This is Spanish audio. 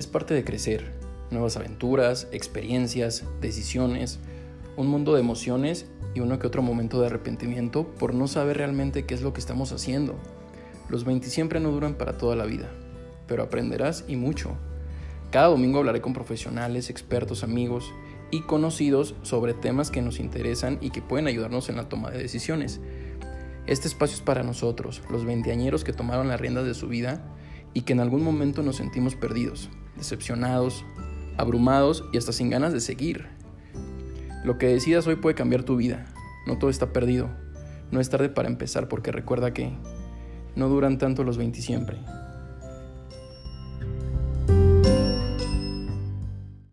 Es parte de crecer, nuevas aventuras, experiencias, decisiones, un mundo de emociones y uno que otro momento de arrepentimiento por no saber realmente qué es lo que estamos haciendo. Los 20 siempre no duran para toda la vida, pero aprenderás y mucho. Cada domingo hablaré con profesionales, expertos, amigos y conocidos sobre temas que nos interesan y que pueden ayudarnos en la toma de decisiones. Este espacio es para nosotros, los veinteañeros que tomaron las riendas de su vida y que en algún momento nos sentimos perdidos, decepcionados, abrumados y hasta sin ganas de seguir. Lo que decidas hoy puede cambiar tu vida. No todo está perdido. No es tarde para empezar porque recuerda que no duran tanto los 20 siempre.